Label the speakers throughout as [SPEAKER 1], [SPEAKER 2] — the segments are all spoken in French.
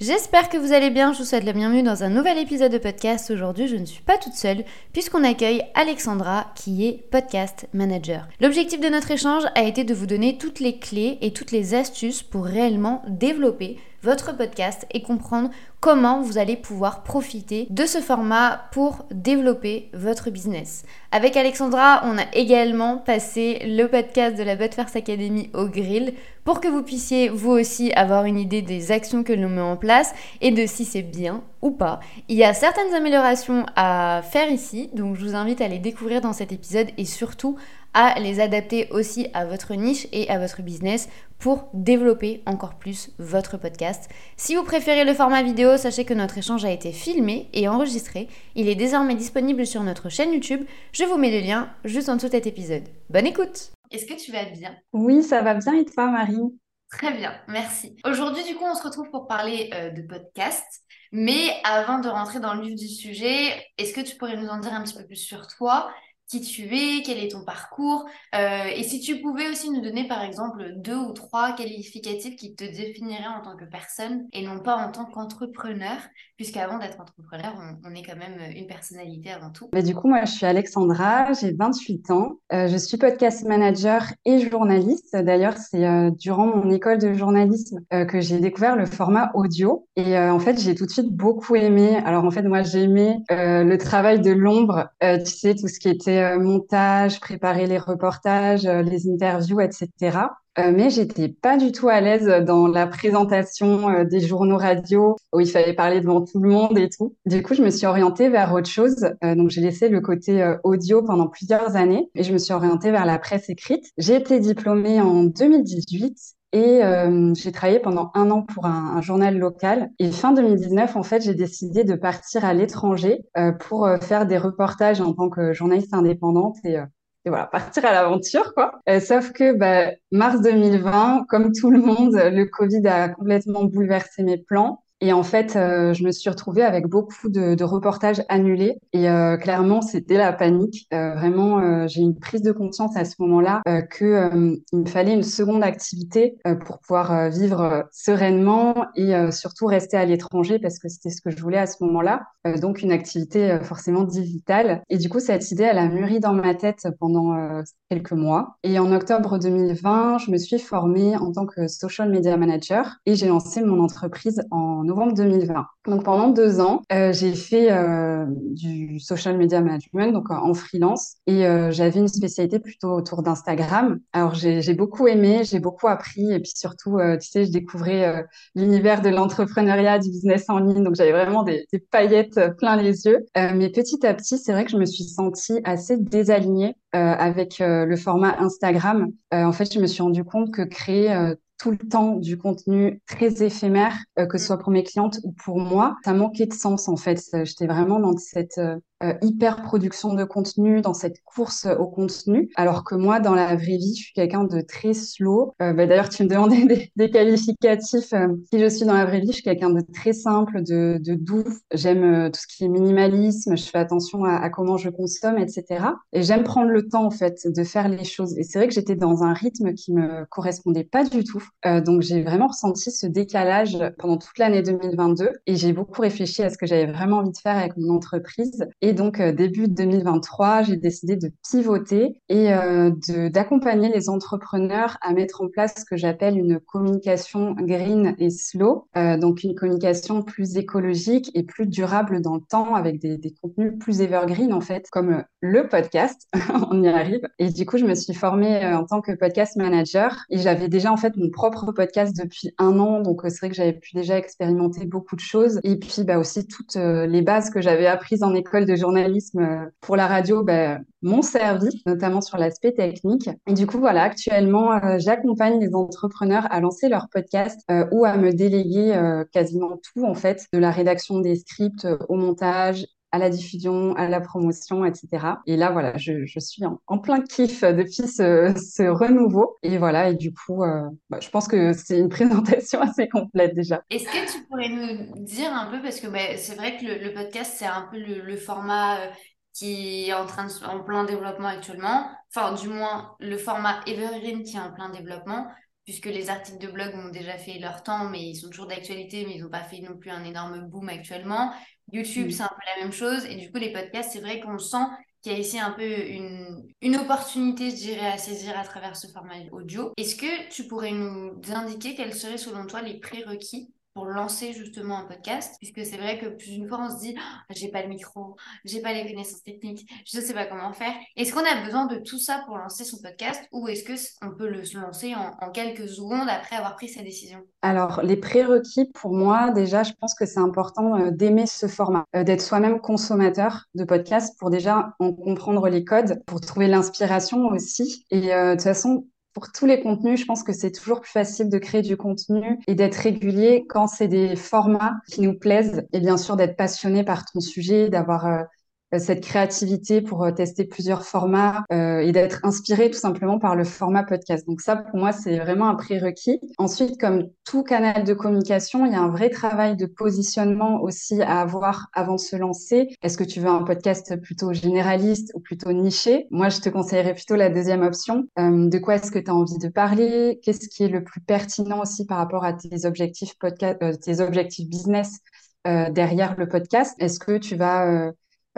[SPEAKER 1] J'espère que vous allez bien, je vous souhaite la bienvenue dans un nouvel épisode de podcast. Aujourd'hui, je ne suis pas toute seule puisqu'on accueille Alexandra qui est podcast manager. L'objectif de notre échange a été de vous donner toutes les clés et toutes les astuces pour réellement développer votre podcast et comprendre comment vous allez pouvoir profiter de ce format pour développer votre business. Avec Alexandra, on a également passé le podcast de la First Academy au grill pour que vous puissiez vous aussi avoir une idée des actions que l'on met en place et de si c'est bien ou pas. Il y a certaines améliorations à faire ici, donc je vous invite à les découvrir dans cet épisode et surtout à les adapter aussi à votre niche et à votre business pour développer encore plus votre podcast. Si vous préférez le format vidéo, sachez que notre échange a été filmé et enregistré. Il est désormais disponible sur notre chaîne YouTube. Je vous mets le lien juste en dessous de cet épisode. Bonne écoute Est-ce que tu vas bien?
[SPEAKER 2] Oui, ça va bien et toi Marie?
[SPEAKER 1] Très bien, merci. Aujourd'hui, du coup, on se retrouve pour parler euh, de podcast. Mais avant de rentrer dans le vif du sujet, est-ce que tu pourrais nous en dire un petit peu plus sur toi? Qui tu es, quel est ton parcours, euh, et si tu pouvais aussi nous donner par exemple deux ou trois qualificatifs qui te définiraient en tant que personne et non pas en tant qu'entrepreneur, puisqu'avant d'être entrepreneur, on, est quand même une personnalité avant tout.
[SPEAKER 2] Bah, du coup, moi je suis Alexandra, j'ai 28 ans, euh, je suis podcast manager et journaliste. D'ailleurs, c'est euh, durant mon école de journalisme que j'ai découvert le format audio, et en fait j'ai tout de suite beaucoup aimé. Alors en fait, moi j'ai aimé le travail de l'ombre, tu sais, tout ce qui était euh, montage, préparer les reportages, euh, les interviews, etc. Euh, mais j'étais pas du tout à l'aise dans la présentation des journaux radio où il fallait parler devant tout le monde et tout. Du coup, je me suis orientée vers autre chose. donc, j'ai laissé le côté audio pendant plusieurs années et je me suis orientée vers la presse écrite. J'ai été diplômée en 2018 et euh, j'ai travaillé pendant un an pour un, journal local. Et fin 2019, en fait, j'ai décidé de partir à l'étranger euh, pour euh, faire des reportages en tant que journaliste indépendante et, euh, et voilà, partir à l'aventure, quoi. sauf que bah, mars 2020, comme tout le monde, le Covid a complètement bouleversé mes plans. Et en fait, euh, je me suis retrouvée avec beaucoup de, de reportages annulés. Et euh, clairement, c'était la panique. Euh, vraiment, j'ai une prise de conscience à ce moment-là que il me fallait une seconde activité pour pouvoir vivre sereinement et surtout rester à l'étranger parce que c'était ce que je voulais à ce moment-là. donc, une activité forcément digitale. Et du coup, cette idée, elle a mûri dans ma tête pendant quelques mois. Et en octobre 2020, je me suis formée en tant que social media manager et j'ai lancé mon entreprise en novembre 2020. Donc pendant deux ans, euh, j'ai fait euh, du social media management, donc en freelance, et euh, j'avais une spécialité plutôt autour d'Instagram. Alors j'ai beaucoup aimé, j'ai beaucoup appris, et puis surtout, tu sais, je découvrais l'univers de l'entrepreneuriat, du business en ligne, donc j'avais vraiment des, paillettes plein les yeux. mais petit à petit, c'est vrai que je me suis sentie assez désalignée avec le format Instagram. en fait, je me suis rendu compte que créer tout le temps du contenu très éphémère, euh, que ce soit pour mes clientes ou pour moi, ça manquait de sens en fait. J'étais vraiment dans cette euh, euh, hyper production de contenu, dans cette course au contenu, alors que moi, dans la vraie vie, je suis quelqu'un de très slow. Euh, bah, D'ailleurs, tu me demandais des, qualificatifs. Si je suis dans la vraie vie, je suis quelqu'un de très simple, de, doux. J'aime tout ce qui est minimalisme. Je fais attention à, à comment je consomme, etc. Et j'aime prendre le temps, en fait, de faire les choses. Et c'est vrai que j'étais dans un rythme qui me correspondait pas du tout. Donc, j'ai vraiment ressenti ce décalage pendant toute l'année 2022. Et j'ai beaucoup réfléchi à ce que j'avais vraiment envie de faire avec mon entreprise. Et donc, euh, début 2023, j'ai décidé de pivoter et euh, d'accompagner les entrepreneurs à mettre en place ce que j'appelle une communication green et slow, euh, donc une communication plus écologique et plus durable dans le temps avec des, des contenus plus evergreen en fait, comme le podcast, on y arrive. Et du coup, je me suis formée en tant que podcast manager et j'avais déjà en fait mon propre podcast depuis un an, donc c'est vrai que j'avais pu déjà expérimenter beaucoup de choses et puis bah, aussi toutes les bases que j'avais apprises en école de journalisme euh, pour la radio ben, m'ont servi, notamment sur l'aspect technique. Et du coup, voilà, actuellement, euh, j'accompagne les entrepreneurs à lancer leur podcast euh, ou à me déléguer quasiment tout, en fait, de la rédaction des scripts au montage à la diffusion, à la promotion, etc. Et là, voilà, je, suis en, plein kiff depuis ce, ce, renouveau. Et voilà, et du coup, euh, bah, je pense que c'est une présentation assez complète déjà.
[SPEAKER 1] Est-ce que tu pourrais nous dire un peu, parce que bah, c'est vrai que le, podcast, c'est un peu le, format euh, qui est en, train de, en plein développement actuellement, enfin du moins le format Evergreen qui est en plein développement, puisque les articles de blog ont déjà fait leur temps, mais ils sont toujours d'actualité, mais ils n'ont pas fait non plus un énorme boom actuellement. YouTube, c'est un peu la même chose. Et du coup, les podcasts, c'est vrai qu'on sent qu'il y a ici un peu une, une opportunité, je dirais, à saisir à travers ce format audio. Est-ce que tu pourrais nous indiquer quels seraient selon toi les prérequis pour lancer justement un podcast, puisque c'est vrai que plus d'une fois on se dit ah, j'ai pas le micro, j'ai pas les connaissances techniques, je sais pas comment faire. Est-ce qu'on a besoin de tout ça pour lancer son podcast ou est-ce que on peut le lancer en, quelques secondes après avoir pris sa décision?
[SPEAKER 2] Alors les prérequis pour moi déjà, je pense que c'est important euh, d'aimer ce format, euh, d'être soi-même consommateur de podcast pour déjà en comprendre les codes, pour trouver l'inspiration aussi. Et euh, de toute façon, pour tous les contenus, je pense que c'est toujours plus facile de créer du contenu et d'être régulier quand c'est des formats qui nous plaisent et bien sûr d'être passionné par ton sujet, d'avoir euh, cette créativité pour euh, tester plusieurs formats euh, et d'être inspiré tout simplement par le format podcast. Donc ça, pour moi, c'est vraiment un prérequis. Ensuite, comme tout canal de communication, il y a un vrai travail de positionnement aussi à avoir avant de se lancer. Est-ce que tu veux un podcast plutôt généraliste ou plutôt niché? Moi, je te conseillerais plutôt la deuxième option. de quoi est-ce que tu as envie de parler? Qu'est-ce qui est le plus pertinent aussi par rapport à tes objectifs podcast, tes objectifs business derrière le podcast? Est-ce que tu vas euh,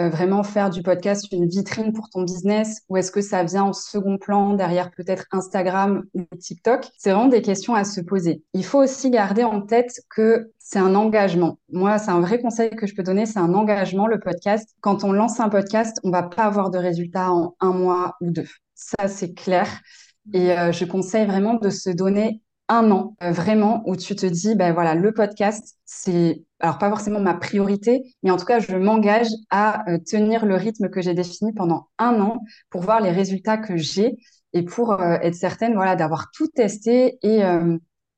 [SPEAKER 2] vraiment faire du podcast une vitrine pour ton business ou est-ce que ça vient en second plan derrière peut-être Instagram ou TikTok? C'est vraiment des questions à se poser. Il faut aussi garder en tête que c'est un engagement. Moi, c'est un vrai conseil que je peux donner, c'est un engagement, le podcast. Quand on lance un podcast, on va pas avoir de résultats en un mois ou deux. Ça, c'est clair. Et euh, je conseille vraiment de se donner un an, euh, vraiment, où tu te dis, ben voilà, le podcast, c'est, alors pas forcément ma priorité, mais en tout cas, je m'engage à euh, tenir le rythme que j'ai défini pendant un an pour voir les résultats que j'ai et pour euh, être certaine, voilà, d'avoir tout testé et,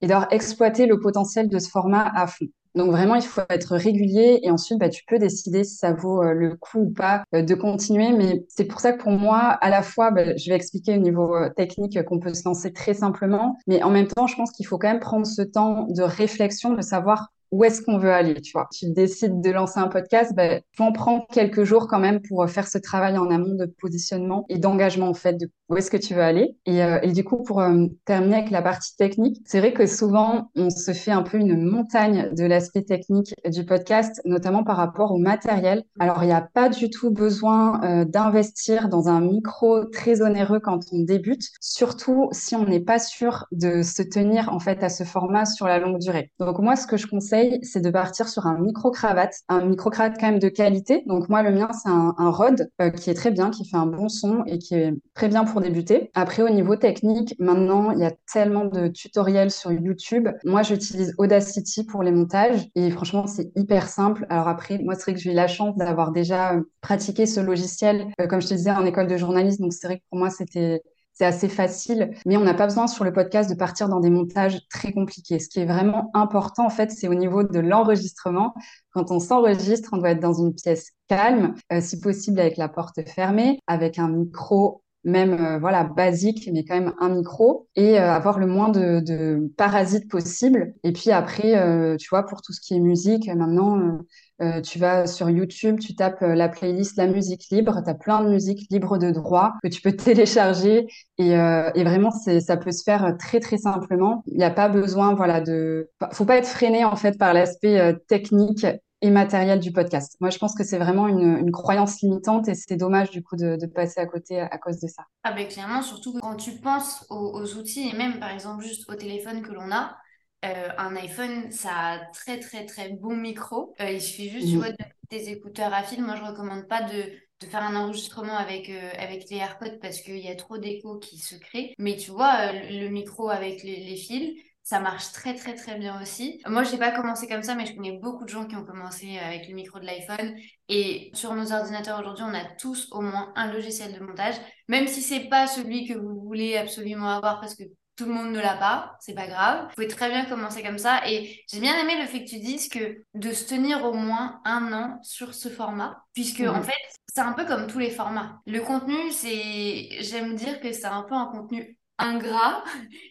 [SPEAKER 2] et d'avoir exploité le potentiel de ce format à fond. Donc vraiment, il faut être régulier et ensuite, bah, tu peux décider si ça vaut euh, le coup ou pas euh, de continuer. Mais c'est pour ça que pour moi, à la fois, bah, je vais expliquer au niveau euh, technique qu'on peut se lancer très simplement, mais en même temps, je pense qu'il faut quand même prendre ce temps de réflexion, de savoir où est-ce qu'on veut aller, tu vois. Tu décides de lancer un podcast, ben, tu en prends quelques jours quand même pour faire ce travail en amont de positionnement et d'engagement, en fait, de où est-ce que tu veux aller. Et, euh, du coup, pour euh, terminer avec la partie technique, c'est vrai que souvent, on se fait un peu une montagne de l'aspect technique du podcast, notamment par rapport au matériel. Alors, il n'y a pas du tout besoin euh, d'investir dans un micro très onéreux quand on débute, surtout si on n'est pas sûr de se tenir, en fait, à ce format sur la longue durée. Donc, moi, ce que je conseille, c'est de partir sur un micro-cravate, un micro-cravate quand même de qualité. Donc moi, le mien, c'est un, un Rode qui est très bien, qui fait un bon son et qui est très bien pour débuter. Après, au niveau technique, maintenant, il y a tellement de tutoriels sur YouTube. Moi, j'utilise Audacity pour les montages et franchement, c'est hyper simple. Alors après, moi, c'est vrai que j'ai eu la chance d'avoir déjà euh, pratiqué ce logiciel, euh, comme je te disais, en école de journalisme. Donc c'est vrai que pour moi, c'était c'est assez facile, mais on n'a pas besoin sur le podcast de partir dans des montages très compliqués. Ce qui est vraiment important, en fait, c'est au niveau de l'enregistrement. Quand on s'enregistre, on doit être dans une pièce calme, euh, si possible avec la porte fermée, avec un micro même euh, voilà basique mais quand même un micro et euh, avoir le moins de, de, parasites possible et puis après tu vois pour tout ce qui est musique maintenant euh, tu vas sur YouTube, tu tapes euh, la playlist La musique libre, tu as plein de musiques libres de droit que tu peux télécharger et, euh, et vraiment ça peut se faire très très simplement. Il n'y a pas besoin voilà de faut pas être freiné en fait par l'aspect technique et matériel du podcast. Moi, je pense que c'est vraiment une, une, croyance limitante et c'est dommage du coup de, de, passer à côté à, cause de ça.
[SPEAKER 1] Ah ben clairement, surtout quand tu penses aux, aux outils et même par exemple juste au téléphone que l'on a, euh, un iPhone, ça a très très très bon micro. Euh, il suffit juste, tu vois, de des écouteurs à fil. Moi, je recommande pas de, de faire un enregistrement avec, euh, avec les AirPods parce qu'il y a trop d'écho qui se crée. Mais tu vois, le micro avec les, les, fils, ça marche très très très bien aussi. Moi, je n'ai pas commencé comme ça, mais je connais beaucoup de gens qui ont commencé avec le micro de l'iPhone. Et sur nos ordinateurs aujourd'hui, on a tous au moins un logiciel de montage, même si c'est pas celui que vous voulez absolument avoir parce que tout le monde ne l'a pas, c'est pas grave. Vous pouvez très bien commencer comme ça. Et j'ai bien aimé le fait que tu dises que de se tenir au moins un an sur ce format, puisque en mhm. fait, c'est un peu comme tous les formats. Le contenu, c'est, j'aime dire que c'est un peu un contenu ingrat,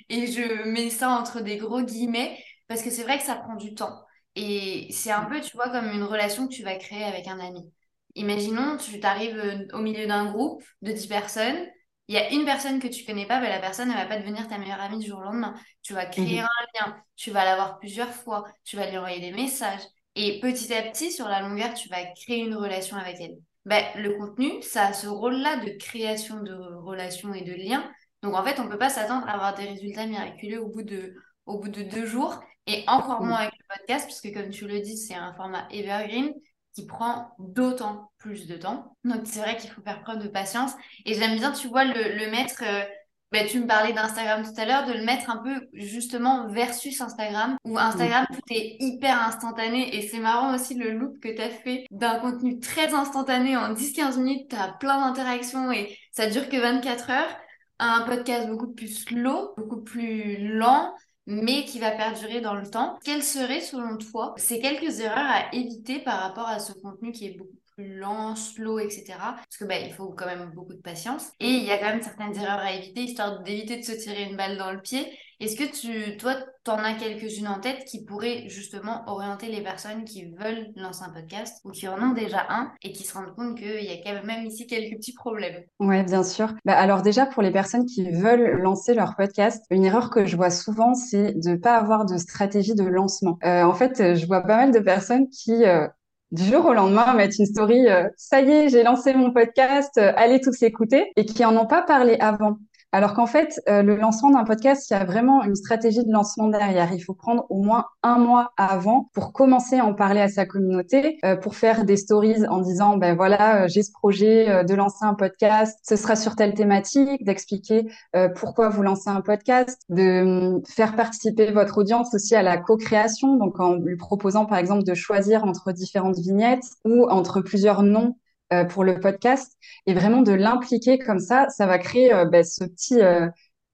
[SPEAKER 1] et je mets ça entre des gros guillemets, parce que c'est vrai que ça prend du temps. Et c'est un peu, tu vois, comme une relation que tu vas créer avec un ami. Imaginons, tu t'arrives euh, au milieu d'un groupe de 10 personnes, il y a une personne que tu connais pas, ben la personne, elle va pas devenir ta meilleure amie du jour au lendemain. Tu vas créer mhm. un lien, tu vas l'avoir plusieurs fois, tu vas lui envoyer des messages. Et petit à petit, sur la longueur, tu vas créer une relation avec elle. Ben, le contenu, ça a ce rôle-là de création de relations et de liens. Donc en fait, on ne peut pas s'attendre à avoir des résultats miraculeux au bout de, au bout de deux jours, et encore moins avec le podcast, puisque comme tu le dis, c'est un format evergreen qui prend d'autant plus de temps. Donc c'est vrai qu'il faut faire preuve de patience. Et j'aime bien, tu vois, le, mettre... Euh, bah, tu me parlais d'Instagram tout à l'heure, de le mettre un peu justement versus Instagram, où Instagram, tout est hyper instantané. Et c'est marrant aussi le loop que tu as fait d'un contenu très instantané en 10-15 minutes, tu as plein d'interactions et ça dure que 24 heures. Un podcast beaucoup plus slow, beaucoup plus lent, mais qui va perdurer dans le temps. Quelles seraient, selon toi, ces quelques erreurs à éviter par rapport à ce contenu qui est beaucoup plus lent, slow, etc. Parce que bah, il faut quand même beaucoup de patience. Et il y a quand même certaines erreurs à éviter, histoire d'éviter de se tirer une balle dans le pied. Est-ce que tu, toi, t'en as quelques-unes en tête qui pourraient justement orienter les personnes qui veulent lancer un podcast ou qui en ont déjà un et qui se rendent compte qu'il y a quand même ici quelques petits problèmes?
[SPEAKER 2] Oui, bien sûr. Bah, alors déjà, pour les personnes qui veulent lancer leur podcast, une erreur que je vois souvent, c'est de ne pas avoir de stratégie de lancement. Euh, en fait, je vois pas mal de personnes qui... Euh, du jour au lendemain mettre une story, euh, ça y est, j'ai lancé mon podcast, allez tous écouter, et qui en ont pas parlé avant. Alors qu'en fait, euh, le lancement d'un podcast, il y a vraiment une stratégie de lancement derrière. Il faut prendre au moins un mois avant pour commencer à en parler à sa communauté, euh, pour faire des stories en disant, ben voilà, euh, j'ai ce projet de lancer un podcast, ce sera sur telle thématique, d'expliquer pourquoi vous lancez un podcast, de hum, faire participer votre audience aussi à la co-création, donc en lui proposant par exemple de choisir entre différentes vignettes ou entre plusieurs noms euh, pour le podcast et vraiment de l'impliquer comme ça, ça va créer euh, bah, ce petit euh,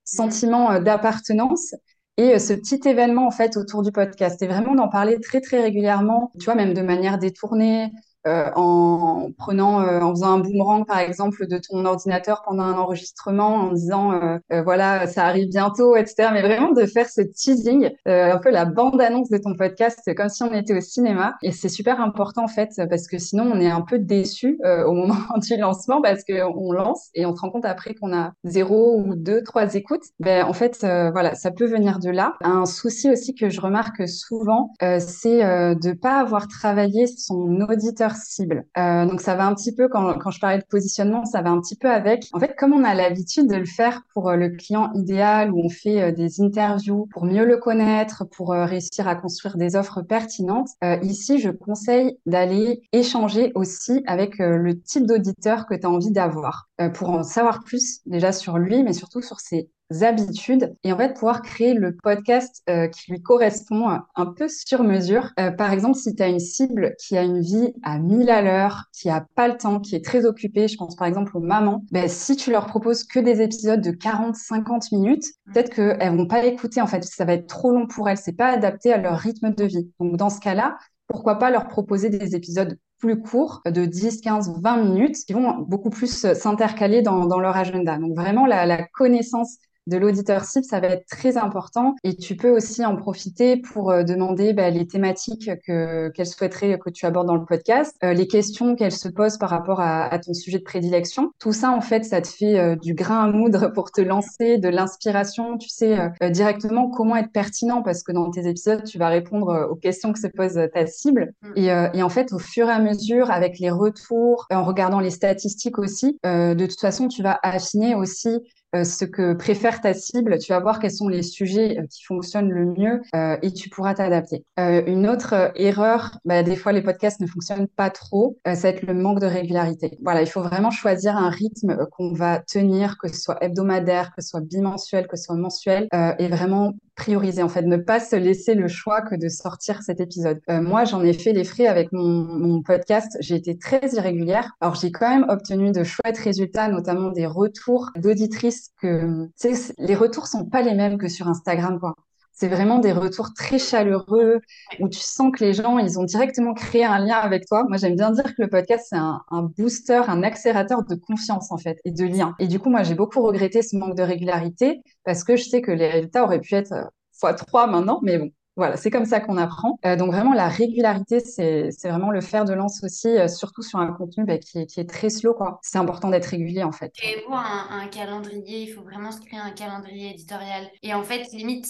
[SPEAKER 2] sentiment d'appartenance et ce petit événement en fait autour du podcast. Et vraiment d'en parler très très régulièrement, tu vois même de manière détournée, euh, en prenant, euh, en faisant un boomerang par exemple de ton ordinateur pendant un enregistrement, en disant euh, voilà ça arrive bientôt, etc. Mais vraiment de faire ce teasing, un peu la bande annonce de ton podcast, comme si on était au cinéma. Et c'est super important en fait parce que sinon on est un peu déçu au moment du lancement parce qu'on lance et on se rend compte après qu'on a zéro ou deux, trois écoutes. Ben en fait voilà ça peut venir de là. Un souci aussi que je remarque souvent, c'est de pas avoir travaillé son auditeur cible. Euh, donc ça va un petit peu, quand, je parlais de positionnement, ça va un petit peu avec. En fait, comme on a l'habitude de le faire pour euh, le client idéal, où on fait euh, des interviews pour mieux le connaître, pour réussir à construire des offres pertinentes, ici, je conseille d'aller échanger aussi avec le type d'auditeur que tu as envie d'avoir, pour en savoir plus déjà sur lui, mais surtout sur ses habitudes et en fait pouvoir créer le podcast euh, qui lui correspond un peu sur mesure. Euh, par exemple, si tu as une cible qui a une vie à 1000 à l'heure, qui a pas le temps, qui est très occupée, je pense par exemple aux mamans, ben, si tu leur proposes que des épisodes de 40-50 minutes, mmh. peut-être qu'elles vont pas écouter en fait, ça va être trop long pour elles, c'est pas adapté à leur rythme de vie. Donc dans ce cas-là, pourquoi pas leur proposer des épisodes plus courts de 10, 15, 20 minutes qui vont beaucoup plus s'intercaler dans, dans, leur agenda. Donc vraiment la, la connaissance de l'auditeur cible, ça va être très important. Et tu peux aussi en profiter pour euh, demander bah, les thématiques que qu'elle souhaiterait que tu abordes dans le podcast, euh, les questions qu'elle se pose par rapport à, ton sujet de prédilection. Tout ça, en fait, ça te fait euh, du grain à moudre pour te lancer, de l'inspiration. Tu sais directement comment être pertinent parce que dans tes épisodes, tu vas répondre aux questions que se pose ta cible. Mm. Et, et, en fait, au fur et à mesure, avec les retours, en regardant les statistiques aussi, de toute façon, tu vas affiner aussi euh, ce que préfère ta cible, tu vas voir quels sont les sujets euh, qui fonctionnent le mieux euh, et tu pourras t'adapter. une autre erreur, bah, des fois les podcasts ne fonctionnent pas trop, ça va être le manque de régularité. Voilà, il faut vraiment choisir un rythme qu'on va tenir, que ce soit hebdomadaire, que ce soit bimensuel, que ce soit mensuel, et vraiment prioriser en fait, ne pas se laisser le choix que de sortir cet épisode. Euh, moi, j'en ai fait les frais avec mon, mon podcast. J'ai été très irrégulière. Alors, j'ai quand même obtenu de chouettes résultats, notamment des retours d'auditrices que, tu sais, les retours sont pas les mêmes que sur Instagram, quoi. C'est vraiment des retours très chaleureux où tu sens que les gens, ils ont directement créé un lien avec toi. Moi, j'aime bien dire que le podcast, c'est un, un, booster, un accélérateur de confiance, en fait, et de lien. Et du coup, moi, j'ai beaucoup regretté ce manque de régularité parce que je sais que les résultats auraient pu être fois trois maintenant, mais bon, voilà, c'est comme ça qu'on apprend. Euh, donc vraiment, la régularité, c'est vraiment le fer de lance aussi, euh, surtout sur un contenu bah, qui, est, qui, est, très slow. quoi. C'est important d'être régulier en fait.
[SPEAKER 1] Et pour un, un, calendrier, il faut vraiment se créer un calendrier éditorial. Et en fait, limite,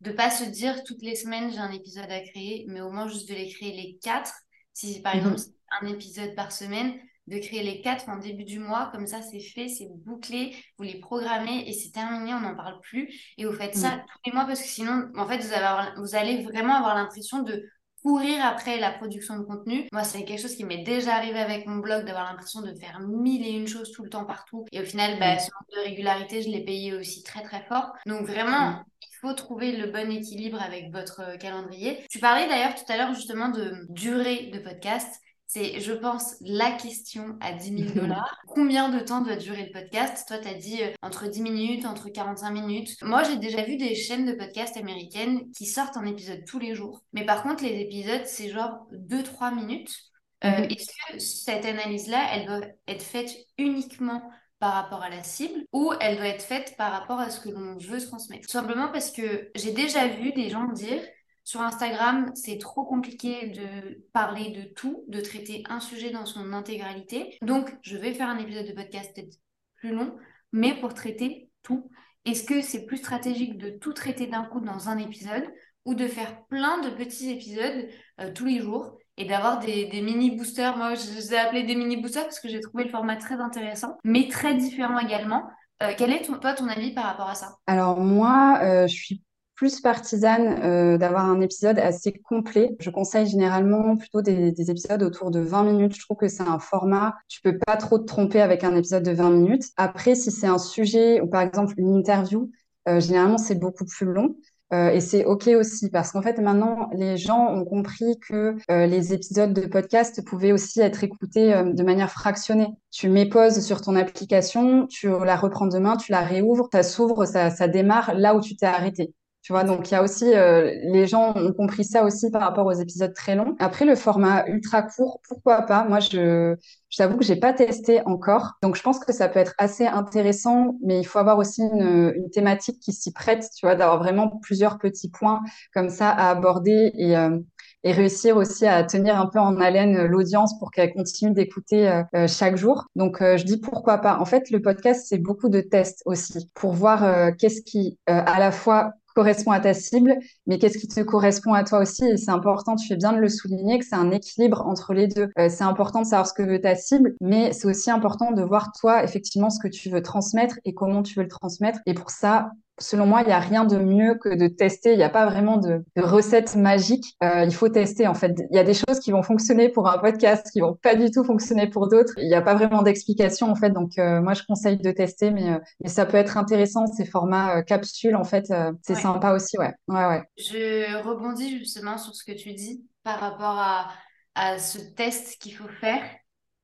[SPEAKER 1] de pas se dire toutes les semaines j'ai un épisode à créer, mais au moins juste de les créer les quatre. Si par mhm. exemple un épisode par semaine, de créer les quatre en début du mois, comme ça c'est fait, c'est bouclé, vous les programmez et c'est terminé, on n'en parle plus. Et vous faites ça tous les mois parce que sinon, en fait, vous, avez vous allez vraiment avoir l'impression de courir après la production de contenu. Moi, c'est quelque chose qui m'est déjà arrivé avec mon blog, d'avoir l'impression de faire mille et une choses tout le temps partout. Et au final, bah, ce manque de régularité, je l'ai payé aussi très très fort. Donc vraiment, il faut trouver le bon équilibre avec votre calendrier. Tu parlais d'ailleurs tout à l'heure justement de durée de podcast. C'est, je pense, la question à 10 000 dollars. Combien de temps doit durer le podcast? Toi, tu as dit euh, entre 10 minutes, entre 45 minutes. Moi, j'ai déjà vu des chaînes de podcast américaines qui sortent un épisode tous les jours. Mais par contre, les épisodes, c'est genre 2-3 minutes. Euh, mhm. Est-ce que cette analyse-là, elle doit être faite uniquement par rapport à la cible ou elle doit être faite par rapport à ce que l'on veut transmettre Tout simplement parce que j'ai déjà vu des gens dire sur Instagram, c'est trop compliqué de parler de tout, de traiter un sujet dans son intégralité. Donc, je vais faire un épisode de podcast peut-être plus long, mais pour traiter tout. Est-ce que c'est plus stratégique de tout traiter d'un coup dans un épisode ou de faire plein de petits épisodes euh, tous les jours? Et d'avoir des, mini boosters. Moi, je les ai appelés des mini boosters parce que j'ai trouvé le format très intéressant, mais très différent également. Euh, quel est toi ton avis par rapport à ça?
[SPEAKER 2] Alors moi, euh, je suis plus partisane euh, d'avoir un épisode assez complet. Je conseille généralement plutôt des, des, épisodes autour de 20 minutes. Je trouve que c'est un format, tu peux pas trop te tromper avec un épisode de 20 minutes. Après, si c'est un sujet ou par exemple une interview, généralement c'est beaucoup plus long. Euh, et c'est OK aussi parce qu'en fait, maintenant, les gens ont compris que euh, les épisodes de podcast pouvaient aussi être écoutés euh, de manière fractionnée. Tu mets pause sur ton application, tu la reprends demain, tu la réouvres, ça s'ouvre, ça, ça démarre là où tu t'es arrêté. Tu vois, donc il y a aussi, euh, les gens ont compris ça aussi par rapport aux épisodes très longs. Après, le format ultra court, pourquoi pas? Moi, je, je t'avoue que j'ai pas testé encore. Donc, je pense que ça peut être assez intéressant, mais il faut avoir aussi une, une thématique qui s'y prête, tu vois, d'avoir vraiment plusieurs petits points comme ça à aborder et, euh, et réussir aussi à tenir un peu en haleine l'audience pour qu'elle continue d'écouter euh, euh chaque jour. Donc, euh, je dis pourquoi pas. En fait, le podcast, c'est beaucoup de tests aussi pour voir euh, qu'est-ce qui, à la fois correspond à ta cible, mais qu'est-ce qui te correspond à toi aussi? Et c'est important, tu fais bien de le souligner, que c'est un équilibre entre les deux. Euh, c'est important de savoir ce que veut ta cible, mais c'est aussi important de voir toi, effectivement, ce que tu veux transmettre et comment tu veux le transmettre. Et pour ça, selon moi, il n'y a rien de mieux que de tester. Il n'y a pas vraiment de, de recette magique. Euh, il faut tester, en fait. Il y a des choses qui vont fonctionner pour un podcast, qui vont pas du tout fonctionner pour d'autres. Il n'y a pas vraiment d'explication, en fait. Donc, euh, moi, je conseille de tester, mais, euh, mais ça peut être intéressant, ces formats capsules, en fait. C'est ouais. sympa aussi, ouais. ouais, ouais.
[SPEAKER 1] Je rebondis justement sur ce que tu dis par rapport à, à ce test qu'il faut faire.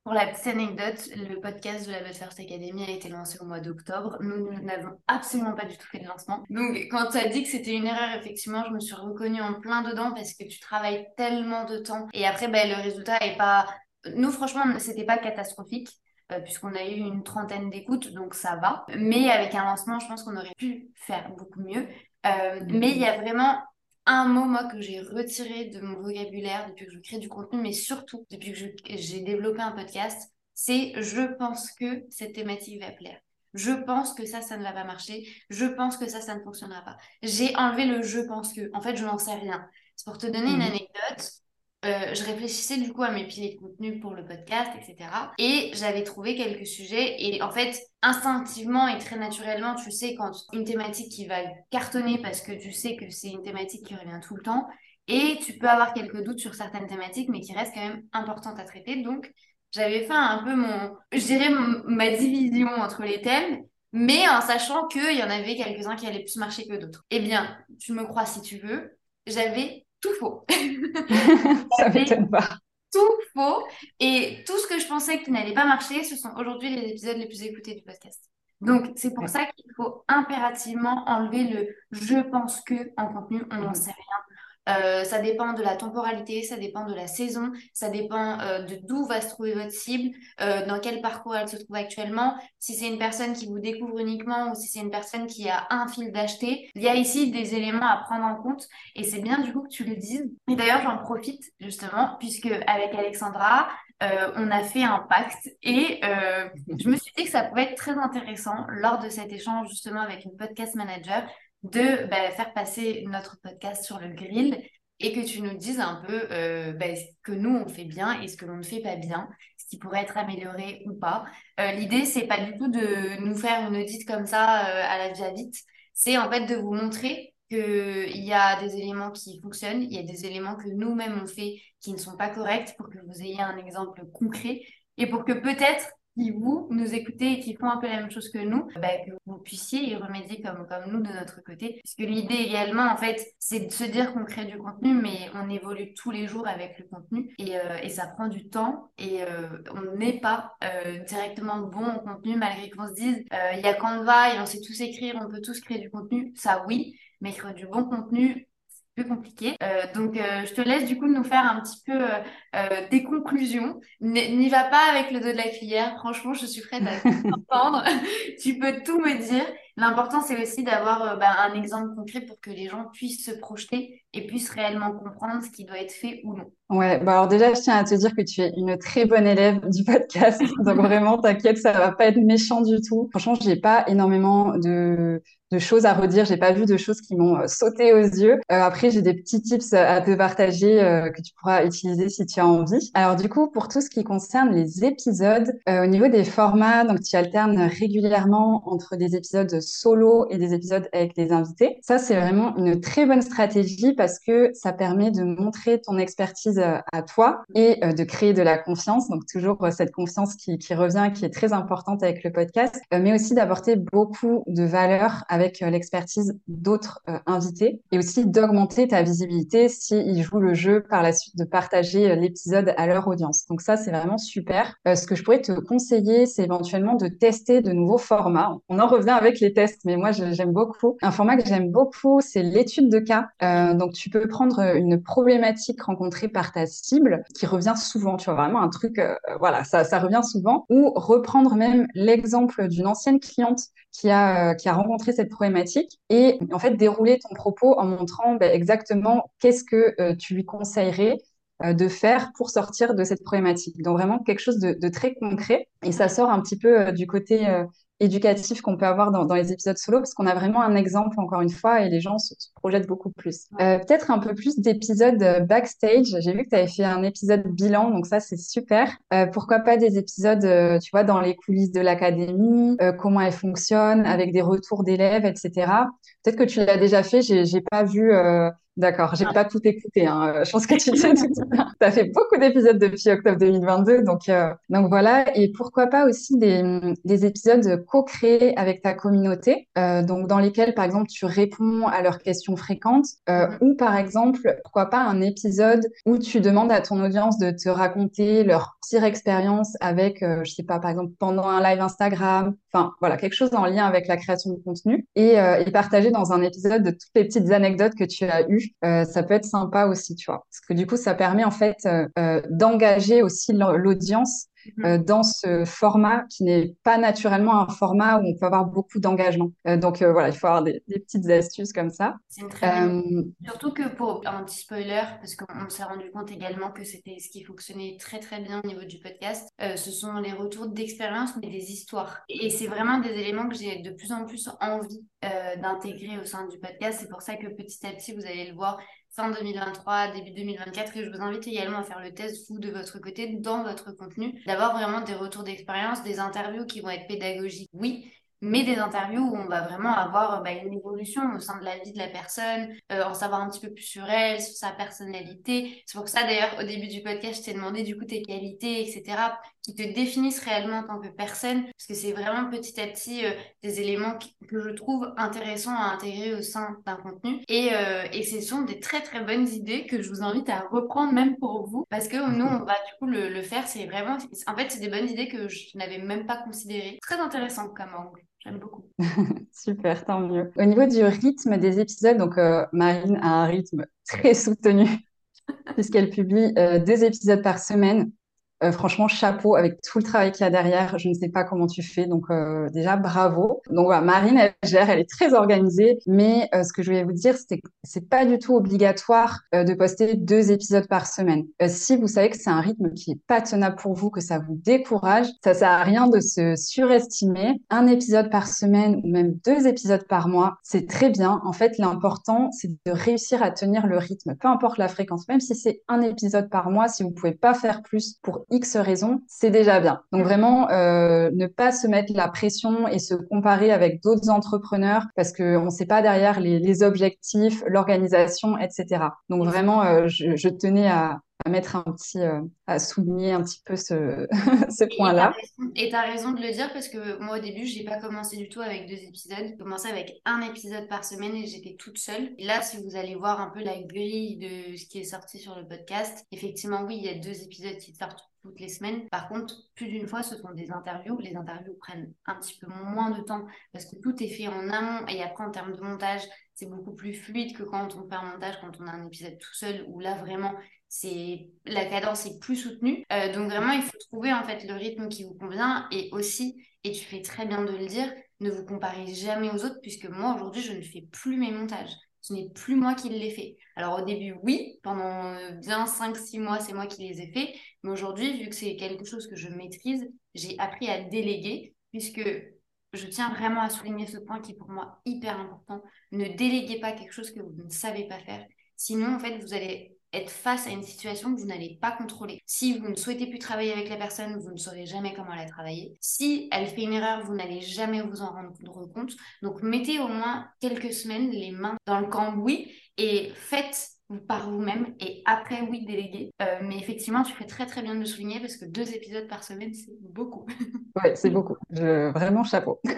[SPEAKER 1] Pour la petite anecdote, le podcast de la But First Academy a été lancé au mois d'octobre. Nous, n'avons absolument pas du tout fait de lancement. Donc, quand tu as dit que c'était une erreur, effectivement, je me suis reconnue en plein dedans parce que tu travailles tellement de temps. Et après, ben, le résultat est pas. Nous, franchement, c'était pas catastrophique. Euh, puisqu'on a eu une trentaine d'écoutes, donc ça va. Mais avec un lancement, je pense qu'on aurait pu faire beaucoup mieux. Euh, mais il y a vraiment un mot, moi, que j'ai retiré de mon vocabulaire depuis que je crée du contenu, mais surtout depuis que j'ai développé un podcast, c'est je pense que cette thématique va plaire. Je pense que ça, ça ne va pas marcher. Je pense que ça, ça ne fonctionnera pas. J'ai enlevé le je pense que. En fait, je n'en sais rien. C'est pour te donner mmh. une anecdote. Euh, je réfléchissais du coup à mes piliers de contenu pour le podcast, etc. Et j'avais trouvé quelques sujets. Et en fait, instinctivement et très naturellement, tu sais, quand une thématique qui va cartonner parce que tu sais que c'est une thématique qui revient tout le temps. Et tu peux avoir quelques doutes sur certaines thématiques, mais qui restent quand même importantes à traiter. Donc, j'avais fait un peu mon, je dirais, ma division entre les thèmes. mais en sachant qu'il y en avait quelques-uns qui allaient plus marcher que d'autres. Eh bien, tu me crois si tu veux, j'avais tout faux.
[SPEAKER 2] Ça m'étonne pas.
[SPEAKER 1] Tout faux. Et tout ce que je pensais qui n'allait pas marcher, ce sont aujourd'hui les épisodes les plus écoutés du podcast. Donc, c'est pour ça qu'il faut impérativement enlever le je pense que en contenu, on n'en mhm. sait rien. Euh, ça dépend de la temporalité, ça dépend de la saison, ça dépend euh, de d'où va se trouver votre cible, euh, dans quel parcours elle se trouve actuellement, si c'est une personne qui vous découvre uniquement ou si c'est une personne qui a un fil d'acheter. Il y a ici des éléments à prendre en compte et c'est bien du coup que tu le dises. Et d'ailleurs, j'en profite justement puisque avec Alexandra, on a fait un pacte et je me suis dit que ça pouvait être très intéressant lors de cet échange justement avec une podcast manager de bah, faire passer notre podcast sur le grill et que tu nous dises un peu euh, bah, ce que nous on fait bien et ce que l'on ne fait pas bien, ce qui pourrait être amélioré ou pas. Euh, L'idée, c'est pas du tout de nous faire une audite comme ça euh, à la vite, c'est en fait de vous montrer qu'il y a des éléments qui fonctionnent, il y a des éléments que nous-mêmes on fait qui ne sont pas corrects pour que vous ayez un exemple concret et pour que peut-être qui vous nous écoutez et qui font un peu la même chose que nous, bah, que vous puissiez y remédier comme, comme nous de notre côté. Puisque l'idée également, en fait, c'est de se dire qu'on crée du contenu, mais on évolue tous les jours avec le contenu et, euh, et ça prend du temps et euh, on n'est pas euh, directement bon en contenu malgré qu'on se dise il y a Canva et on sait tous écrire, on peut tous créer du contenu. Ça, oui, mais créer du bon contenu, compliqué. Euh, donc, euh, je te laisse du coup nous faire un petit peu euh, des conclusions. N'y va pas avec le dos de la cuillère. Franchement, je suis prête à t'entendre. tu peux tout me dire. L'important, c'est aussi d'avoir bah, un exemple concret pour que les gens puissent se projeter et puissent réellement comprendre ce qui doit être fait ou non.
[SPEAKER 2] Ouais, bah alors déjà, je tiens à te dire que tu es une très bonne élève du podcast. Donc vraiment, t'inquiète, ça va pas être méchant du tout. Franchement, j'ai pas énormément de de choses à redire. J'ai pas vu de choses qui m'ont euh, sauté aux yeux. Euh, après, j'ai des petits tips à te partager euh, que tu pourras utiliser si tu as envie. Alors du coup, pour tout ce qui concerne les épisodes, au niveau des formats, donc tu alternes régulièrement entre des épisodes solo et des épisodes avec des invités. Ça, c'est vraiment une très bonne stratégie parce que ça permet de montrer ton expertise à toi et de créer de la confiance. Donc toujours cette confiance qui, revient, qui est très importante avec le podcast, mais aussi d'apporter beaucoup de valeur avec euh, l'expertise d'autres euh, invités et aussi d'augmenter ta visibilité s'ils jouent le jeu par la suite de partager euh, l'épisode à leur audience. Donc ça, c'est vraiment super. ce que je pourrais te conseiller, c'est éventuellement de tester de nouveaux formats. On en revient avec les tests, mais moi, j'aime beaucoup. Un format que j'aime beaucoup, c'est l'étude de cas. donc tu peux prendre une problématique rencontrée par ta cible qui revient souvent, tu vois, vraiment un truc, voilà, ça, ça revient souvent, ou reprendre même l'exemple d'une ancienne cliente qui a, qui a rencontré cette problématique et en fait dérouler ton propos en montrant ben, exactement qu'est-ce que euh, tu lui conseillerais euh, de faire pour sortir de cette problématique. Donc vraiment quelque chose de, très concret et ça sort un petit peu euh, du côté éducatif qu'on peut avoir dans, dans, les épisodes solo, parce qu'on a vraiment un exemple, encore une fois, et les gens se, projettent beaucoup plus. Euh, Peut-être un peu plus d'épisodes euh, backstage. J'ai vu que tu avais fait un épisode bilan, donc ça, c'est super. Euh, pourquoi pas des épisodes, euh, tu vois, dans les coulisses de l'académie, euh, comment elle fonctionne, avec des retours d'élèves, etc. Peut-être que tu l'as déjà fait, j'ai pas vu D'accord, j'ai pas tout écouté. Hein. Je pense que tu sais tout. Tu as fait beaucoup d'épisodes depuis octobre 2022, donc euh, donc voilà. Et pourquoi pas aussi des, des épisodes co-créés avec ta communauté, euh, donc dans lesquels par exemple tu réponds à leurs questions fréquentes, euh, ou par exemple pourquoi pas un épisode où tu demandes à ton audience de te raconter leur pire expérience avec, euh, je sais pas, par exemple pendant un live Instagram, enfin voilà quelque chose en lien avec la création de contenu et, euh, et partager dans un épisode de toutes les petites anecdotes que tu as eues euh, ça peut être sympa aussi, tu vois. Parce que du coup, ça permet en fait euh, euh, d'engager aussi l'audience Mhm. dans ce format qui n'est pas naturellement un format où on peut avoir beaucoup d'engagement. donc voilà, il faut avoir des, petites astuces comme ça.
[SPEAKER 1] C'est très. Surtout que pour un petit spoiler, parce qu'on s'est rendu compte également que c'était ce qui fonctionnait très très bien au niveau du podcast, ce sont les retours d'expérience mais des histoires. Et c'est vraiment des éléments que j'ai de plus en plus envie d'intégrer au sein du podcast. C'est pour ça que petit à petit, vous allez le voir, fin 2023, début 2024, et je vous invite également à faire le test, vous, de votre côté, dans votre contenu, d'avoir vraiment des retours d'expérience, des interviews qui vont être pédagogiques, oui, mais des interviews où on va vraiment avoir bah, une évolution au sein de la vie de la personne, euh, en savoir un petit peu plus sur elle, sur sa personnalité. C'est pour ça d'ailleurs au début du podcast, je t'ai demandé du coup tes qualités, etc., qui te définissent réellement en tant que personne, parce que c'est vraiment petit à petit euh, des éléments que je trouve intéressants à intégrer au sein d'un contenu. Et, euh, et ce sont des très très bonnes idées que je vous invite à reprendre même pour vous, parce que nous, on va du coup le, le faire. C'est vraiment, en fait, c'est des bonnes idées que je n'avais même pas considérées. Très intéressant comme angle. J'aime beaucoup.
[SPEAKER 2] Super, tant mieux. Au niveau du rythme des épisodes, donc euh, Marine a un rythme très soutenu puisqu'elle publie euh, deux épisodes par semaine. Euh, franchement, chapeau avec tout le travail qu'il y a derrière. Je ne sais pas comment tu fais, donc euh, déjà bravo. Donc voilà, Marine, elle gère, elle est très organisée. Mais euh, ce que je voulais vous dire, c'est que c'est pas du tout obligatoire de poster deux épisodes par semaine. si vous savez que c'est un rythme qui est pas tenable pour vous, que ça vous décourage, ça sert à rien de se surestimer. Un épisode par semaine ou même deux épisodes par mois, c'est très bien. En fait, l'important, c'est de réussir à tenir le rythme, peu importe la fréquence. Même si c'est un épisode par mois, si vous pouvez pas faire plus pour X raisons, c'est déjà bien. Donc vraiment, euh, ne pas se mettre la pression et se comparer avec d'autres entrepreneurs parce qu'on ne sait pas derrière les, objectifs, l'organisation, etc. Donc vraiment, euh, je, tenais à, mettre un petit, euh, à souligner un petit peu ce, ce point-là.
[SPEAKER 1] Et tu as raison de le dire parce que moi au début, je n'ai pas commencé du tout avec deux épisodes. J'ai commencé avec un épisode par semaine et j'étais toute seule. Et là, si vous allez voir un peu la grille de ce qui est sorti sur le podcast, effectivement, oui, il y a deux épisodes qui sortent toutes les semaines. Par contre, plus d'une fois, ce sont des interviews. Les interviews prennent un petit peu moins de temps parce que tout est fait en amont et après, en termes de montage, c'est beaucoup plus fluide que quand on fait un montage, quand on a un épisode tout seul, où là, vraiment, c'est la cadence est plus soutenue. Euh, donc vraiment, il faut trouver en fait le rythme qui vous convient et aussi, et tu fais très bien de le dire, ne vous comparez jamais aux autres puisque moi aujourd'hui, je ne fais plus mes montages. Ce n'est plus moi qui les fais. Alors au début, oui, pendant euh, bien 5-6 mois, c'est moi qui les ai faits. Mais aujourd'hui, vu que c'est quelque chose que je maîtrise, j'ai appris à déléguer, puisque je tiens vraiment à souligner ce point qui est pour moi hyper important. Ne déléguez pas quelque chose que vous ne savez pas faire. Sinon, en fait, vous allez face à une situation que vous n'allez pas contrôler. Si vous ne souhaitez plus travailler avec la personne, vous ne saurez jamais comment elle a travaillé. Si elle fait une erreur, vous n'allez jamais vous en rendre compte. Donc mettez au moins quelques semaines les mains dans le cambouis et faites par vous-même et après oui déléguer. Euh, mais effectivement tu fais très très bien de le souligner parce que deux épisodes par semaine c'est beaucoup.
[SPEAKER 2] Oui c'est beaucoup. Vraiment chapeau.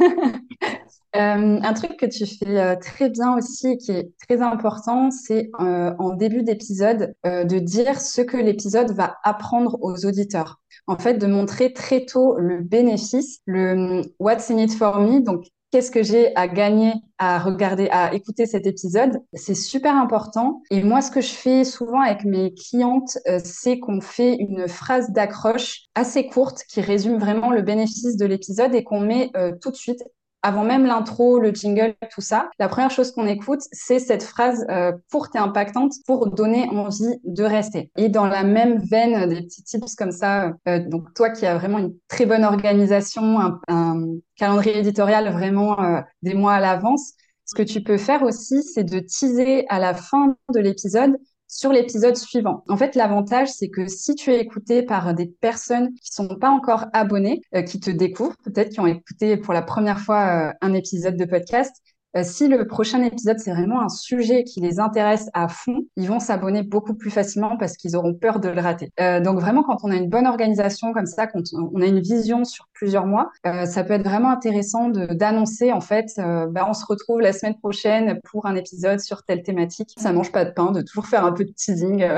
[SPEAKER 2] Euh, un truc que tu fais euh, très bien aussi qui est très important, c'est en début d'épisode de dire ce que l'épisode va apprendre aux auditeurs. En fait, de montrer très tôt le bénéfice, le what's in it for me, donc qu'est-ce que j'ai à gagner à regarder, à écouter cet épisode? C'est super important. Et moi, ce que je fais souvent avec mes clientes, c'est qu'on fait une phrase d'accroche assez courte qui résume vraiment le bénéfice de l'épisode et qu'on met tout de suite avant même l'intro, le jingle, tout ça, la première chose qu'on écoute, c'est cette phrase euh, courte et impactante pour donner envie de rester. Et dans la même veine des petits tips comme ça, euh, donc toi qui as vraiment une très bonne organisation, un, calendrier éditorial vraiment euh, des mois à l'avance, ce que tu peux faire aussi, c'est de teaser à la fin de l'épisode sur l'épisode suivant. En fait, l'avantage, c'est que si tu es écouté par des personnes qui sont pas encore abonnées, euh, qui te découvrent, peut-être qui ont écouté pour la première fois euh, un épisode de podcast, si le prochain épisode, c'est vraiment un sujet qui les intéresse à fond, ils vont s'abonner beaucoup plus facilement parce qu'ils auront peur de le rater. Euh, donc vraiment, quand on a une bonne organisation comme ça, quand on a une vision sur plusieurs mois, euh, ça peut être vraiment intéressant d'annoncer en fait, bah, on se retrouve la semaine prochaine pour un épisode sur telle thématique. Ça mange pas de pain de toujours faire un peu de teasing.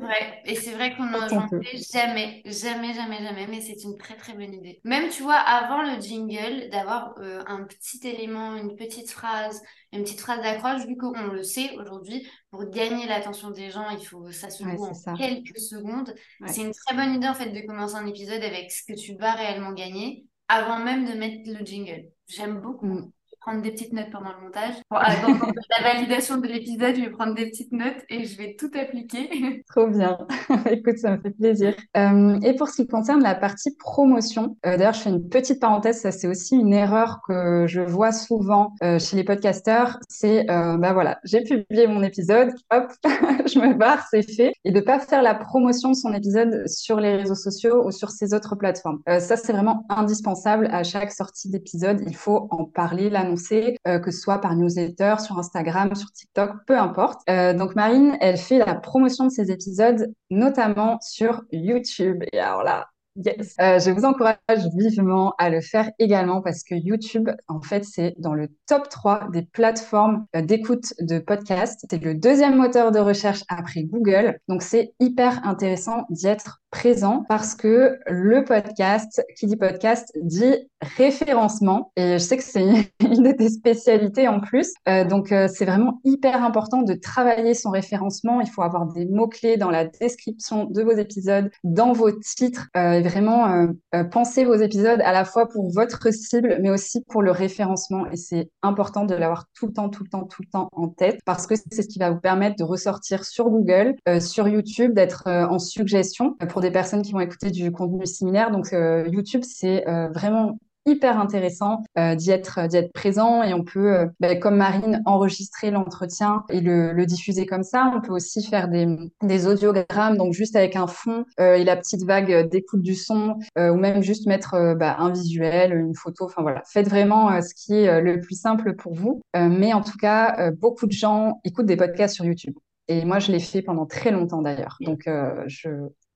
[SPEAKER 1] Ouais, et c'est vrai qu'on n'en fait jamais, jamais, jamais, jamais, mais c'est une très très bonne idée. Même, tu vois, avant le jingle, d'avoir un petit élément, une petite phrase, une petite phrase d'accroche, vu qu'on le sait aujourd'hui, pour gagner l'attention des gens, il faut ça se joue en quelques secondes. C'est une très bonne idée en fait de commencer un épisode avec ce que tu vas réellement gagner avant même de mettre le jingle. J'aime beaucoup. Prendre des petites notes pendant le montage. Pour, la validation de l'épisode, je vais prendre des petites notes et je vais tout appliquer.
[SPEAKER 2] Trop bien. Écoute, ça me fait plaisir. Euh, et pour ce qui concerne la partie promotion, euh, d'ailleurs, je fais une petite parenthèse, ça c'est aussi une erreur que je vois souvent euh, chez les podcasteurs, c'est, bah voilà, j'ai publié mon épisode, hop, je me barre, c'est fait, et de pas faire la promotion de son épisode sur les réseaux sociaux ou sur ses autres plateformes. ça, c'est vraiment indispensable à chaque sortie d'épisode. Il faut en parler, l'annoncer, que ce soit par newsletter, sur Instagram, sur TikTok, peu importe. donc Marine, elle fait la promotion de ses épisodes, notamment sur YouTube. Et alors là, Yes. Euh, je vous encourage vivement à le faire également parce que YouTube, en fait, c'est dans le top 3 des plateformes euh, d'écoute de podcasts. C'est le deuxième moteur de recherche après Google. Donc, c'est hyper intéressant d'y être présent parce que le podcast, qui dit podcast, dit référencement. Et je sais que c'est une de tes spécialités en plus. Euh, donc, euh, c'est vraiment hyper important de travailler son référencement. Il faut avoir des mots-clés dans la description de vos épisodes, dans vos titres, euh, et vraiment penser vos épisodes à la fois pour votre cible, mais aussi pour le référencement. Et c'est important de l'avoir tout le temps, tout le temps, tout le temps en tête parce que c'est ce qui va vous permettre de ressortir sur Google, sur YouTube, d'être en suggestion pour des personnes qui vont écouter du contenu similaire. Donc, YouTube, c'est vraiment hyper intéressant euh, d'y être d'y être présent et on peut euh, bah, comme Marine enregistrer l'entretien et le, le, diffuser comme ça. On peut aussi faire des, des audiogrammes donc juste avec un fond euh, et la petite vague d'écoute du son ou même juste mettre bah, un visuel une photo. Enfin voilà. Faites vraiment ce qui est le plus simple pour vous. Mais en tout cas beaucoup de gens écoutent des podcasts sur YouTube. Et moi, je l'ai fait pendant très longtemps d'ailleurs. Donc, je,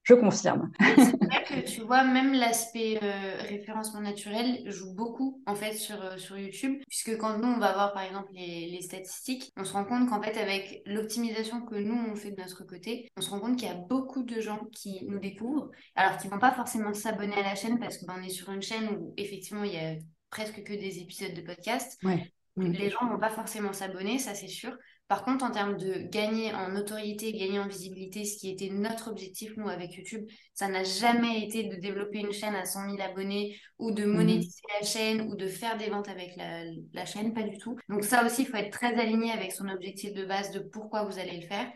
[SPEAKER 2] je confirme.
[SPEAKER 1] C'est vrai que tu vois, même l'aspect euh, référencement naturel joue beaucoup en fait sur, euh, sur YouTube, puisque quand nous on va voir par exemple les, les statistiques, on se rend compte qu'en fait avec l'optimisation que nous on fait de notre côté, on se rend compte qu'il y a beaucoup de gens qui nous découvrent, alors qu'ils vont pas forcément s'abonner à la chaîne parce qu'on est sur une chaîne où effectivement il y a presque que des épisodes de podcast.
[SPEAKER 2] Ouais.
[SPEAKER 1] Les gens vont pas forcément s'abonner, ça c'est sûr. Par contre, en termes de gagner en notoriété, gagner en visibilité, ce qui était notre objectif, nous, avec YouTube, ça n'a jamais été de développer une chaîne à 100 000 abonnés ou de mhm. monétiser la chaîne ou de faire des ventes avec la, la chaîne, pas du tout. Donc ça aussi, il faut être très aligné avec son objectif de base de pourquoi vous allez le faire.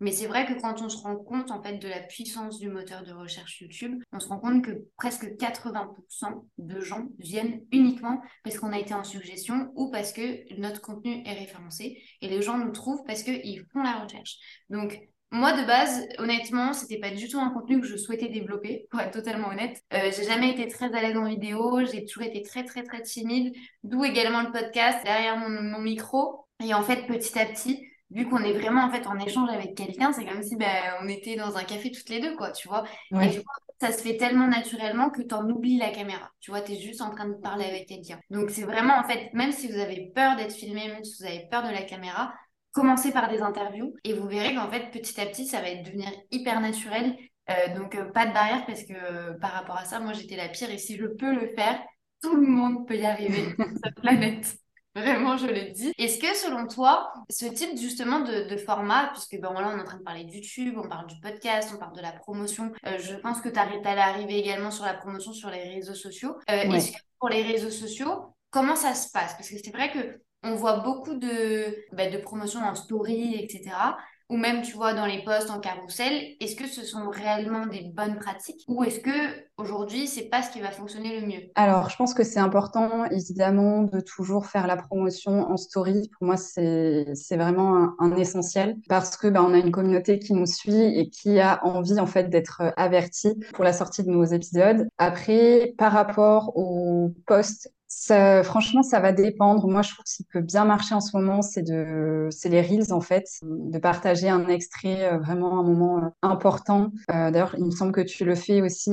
[SPEAKER 1] Mais c'est vrai que quand on se rend compte en fait de la puissance du moteur de recherche YouTube, on se rend compte que presque 80% de gens viennent uniquement parce qu'on a été en suggestion ou parce que notre contenu est référencé et les gens nous trouvent parce qu'ils font la recherche. Donc moi, de base, honnêtement, c'était pas du tout un contenu que je souhaitais développer, pour être totalement honnête. Euh, j'ai jamais été très à l'aise en vidéo, j'ai toujours été très, très, très timide, d'où également le podcast derrière mon, mon micro. Et en fait, petit à petit, vu qu'on est vraiment en fait en échange avec quelqu'un, c'est comme si ben, on était dans un café toutes les deux, quoi, tu vois. Et ça se fait tellement naturellement que tu en oublies la caméra. Tu vois, tu es juste en train de parler avec quelqu'un. Donc, c'est vraiment en fait, même si vous avez peur d'être filmé, même si vous avez peur de la caméra, commencez par des interviews et vous verrez qu'en fait, petit à petit, ça va devenir hyper naturel. Euh, donc, euh, pas de barrière parce que euh, par rapport à ça, moi, j'étais la pire et si je peux le faire, tout le monde peut y arriver sur cette planète. Vraiment, je le dis. Est-ce que selon toi, ce type justement de, format, puisque ben voilà, on est en train de parler de YouTube, on parle du podcast, on parle de la promotion, euh, je pense que tu allais arriver également sur la promotion sur les réseaux sociaux. Euh, est-ce que pour les réseaux sociaux, comment ça se passe? Parce que c'est vrai que on voit beaucoup de, ben, de promotions en story, etc ou même tu vois dans les posts en carrousel, est-ce que ce sont réellement des bonnes pratiques ou est-ce que aujourd'hui c'est pas ce qui va fonctionner le mieux?
[SPEAKER 2] Alors je pense que c'est important évidemment de toujours faire la promotion en story. Pour moi c'est vraiment un, essentiel parce que bah, on a une communauté qui nous suit et qui a envie en fait d'être avertie pour la sortie de nos épisodes. Après par rapport aux posts ça, franchement, ça va dépendre. Moi, je trouve que ce qui peut bien marcher en ce moment, c'est de, c'est les reels en fait, de partager un extrait euh, vraiment un moment euh, important. Euh, d'ailleurs, il me semble que tu le fais aussi.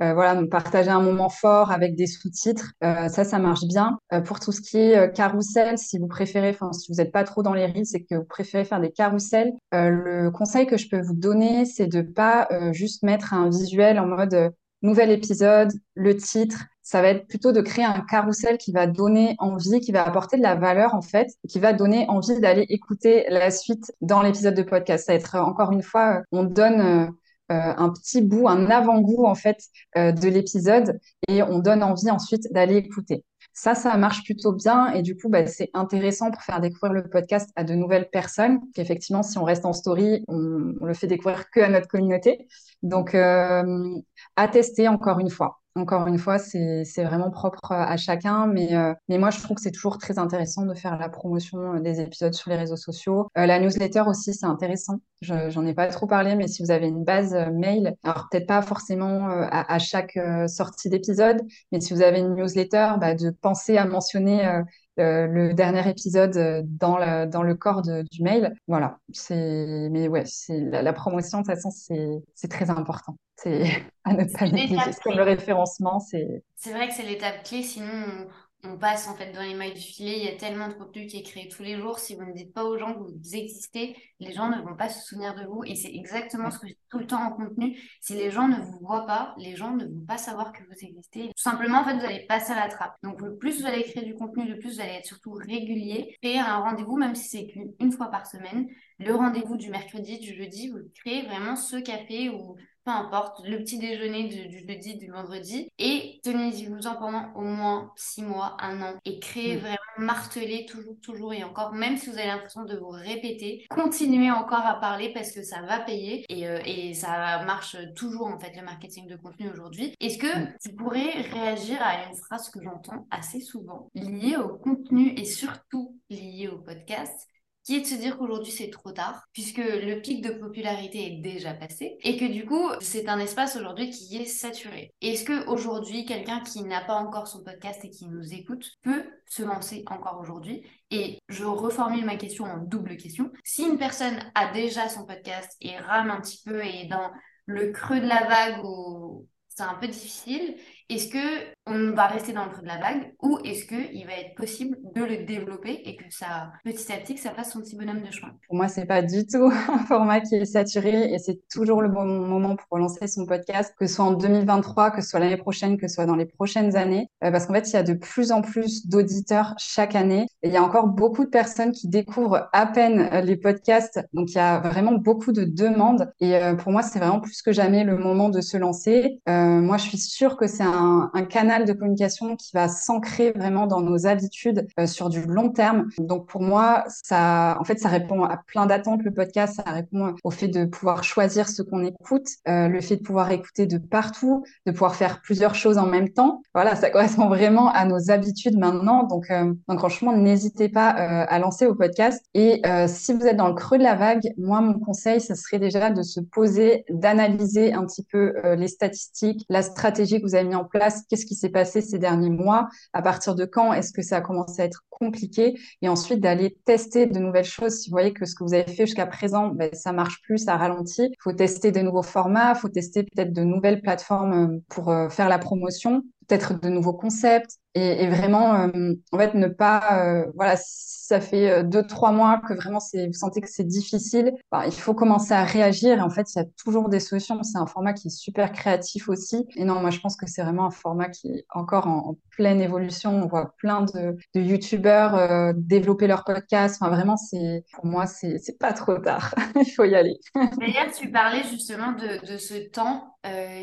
[SPEAKER 2] voilà, partager un moment fort avec des sous-titres. ça, ça marche bien. pour tout ce qui est carrousel, si vous préférez, enfin, si vous n'êtes pas trop dans les reels, c'est que vous préférez faire des carousels. le conseil que je peux vous donner, c'est de pas juste mettre un visuel en mode nouvel épisode, le titre. Ça va être plutôt de créer un carrousel qui va donner envie, qui va apporter de la valeur en fait, qui va donner envie d'aller écouter la suite dans l'épisode de podcast. Ça va être encore une fois, on donne euh, euh, un petit bout, un avant-goût en fait euh, de l'épisode et on donne envie ensuite d'aller écouter. Ça, ça marche plutôt bien et du coup, bah, c'est intéressant pour faire découvrir le podcast à de nouvelles personnes. Qu'effectivement, si on reste en story, on, le fait découvrir que à notre communauté. Donc, euh, à tester encore une fois. Encore une fois, c'est vraiment propre à chacun, mais, euh, mais moi, je trouve que c'est toujours très intéressant de faire la promotion euh, des épisodes sur les réseaux sociaux. Euh, la newsletter aussi, c'est intéressant. J'en ai pas trop parlé, mais si vous avez une base mail, alors peut-être pas forcément à, chaque sortie d'épisode, mais si vous avez une newsletter, bah, de penser à mentionner le dernier épisode euh, dans, le, dans le corps du mail. Voilà, c'est mais ouais, c'est la, promotion de toute façon c'est très important. C'est à ne pas négliger. Comme le référencement, c'est.
[SPEAKER 1] C'est vrai que c'est l'étape clé, sinon on passe en fait dans les mailles du filet. Il y a tellement de contenu qui est créé tous les jours. Si vous ne dites pas aux gens que vous existez, les gens ne vont pas se souvenir de vous. Et c'est exactement ce que je dis tout le temps en contenu. Si les gens ne vous voient pas, les gens ne vont pas savoir que vous existez. Tout simplement, en fait, vous allez passer à la trappe. Donc, le plus vous allez créer du contenu, le plus vous allez être surtout régulier. Créer un rendez-vous, même si c'est qu'une fois par semaine. Le rendez-vous du mercredi, du jeudi, vous créez vraiment ce café ou peu importe, le petit déjeuner du, du jeudi, du vendredi, et tenez-y-vous-en pendant au moins six mois, un an, et créez mm. vraiment, marteler toujours, toujours et encore, même si vous avez l'impression de vous répéter, continuez encore à parler parce que ça va payer et, euh, et ça marche toujours en fait le marketing de contenu aujourd'hui. Est-ce que mm. tu pourrais réagir à une phrase que j'entends assez souvent? Liée au contenu et surtout liée au podcast qui est de se dire qu'aujourd'hui c'est trop tard, puisque le pic de popularité est déjà passé, et que du coup c'est un espace aujourd'hui qui est saturé. Est-ce que aujourd'hui quelqu'un qui n'a pas encore son podcast et qui nous écoute peut se lancer encore aujourd'hui? Et je reformule ma question en double question. Si une personne a déjà son podcast et rame un petit peu et est dans le creux de la vague ou c'est un peu difficile. Est-ce que on va rester dans le creux de la vague ou est-ce qu'il va être possible de le développer et que ça, petit à petit, que ça fasse son petit bonhomme de chemin?
[SPEAKER 2] Pour moi, c'est pas du tout un format qui est saturé et c'est toujours le bon moment pour relancer son podcast, que ce soit en 2023, que ce soit l'année prochaine, que ce soit dans les prochaines années, euh, parce qu'en fait, il y a de plus en plus d'auditeurs chaque année et il y a encore beaucoup de personnes qui découvrent à peine euh, les podcasts. Donc, il y a vraiment beaucoup de demandes et euh, pour moi, c'est vraiment plus que jamais le moment de se lancer. moi, je suis sûre que c'est un canal de communication qui va s'ancrer vraiment dans nos habitudes euh, sur du long terme. Donc pour moi, ça, en fait, ça répond à plein d'attentes. Le podcast, ça répond au fait de pouvoir choisir ce qu'on écoute, euh, le fait de pouvoir écouter de partout, de pouvoir faire plusieurs choses en même temps. Voilà, ça correspond vraiment à nos habitudes maintenant. Donc, euh, donc franchement, n'hésitez pas à lancer au podcast. Et si vous êtes dans le creux de la vague, moi, mon conseil, ce serait déjà de se poser, d'analyser un petit peu les statistiques, la stratégie que vous avez mis en place, qu'est-ce qui s'est passé ces derniers mois, à partir de quand est-ce que ça a commencé à être compliqué, et ensuite d'aller tester de nouvelles choses? Si vous voyez que ce que vous avez fait jusqu'à présent, ben, ça marche plus, ça ralentit, il faut tester de nouveaux formats, il faut tester peut-être de nouvelles plateformes euh, pour euh, faire la promotion peut-être de nouveaux concepts et, vraiment euh, en fait ne pas euh, voilà ça fait euh, deux trois mois que vraiment c'est vous sentez que c'est difficile. Il faut commencer à réagir et en fait il y a toujours des solutions. C'est un format qui est super créatif aussi. Et non moi je pense que c'est vraiment un format qui est encore en, pleine évolution. On voit plein de, de youtubeurs développer leur podcast. Enfin vraiment c'est pour moi c'est pas trop tard. Il faut y aller.
[SPEAKER 1] D'ailleurs tu parlais justement de ce temps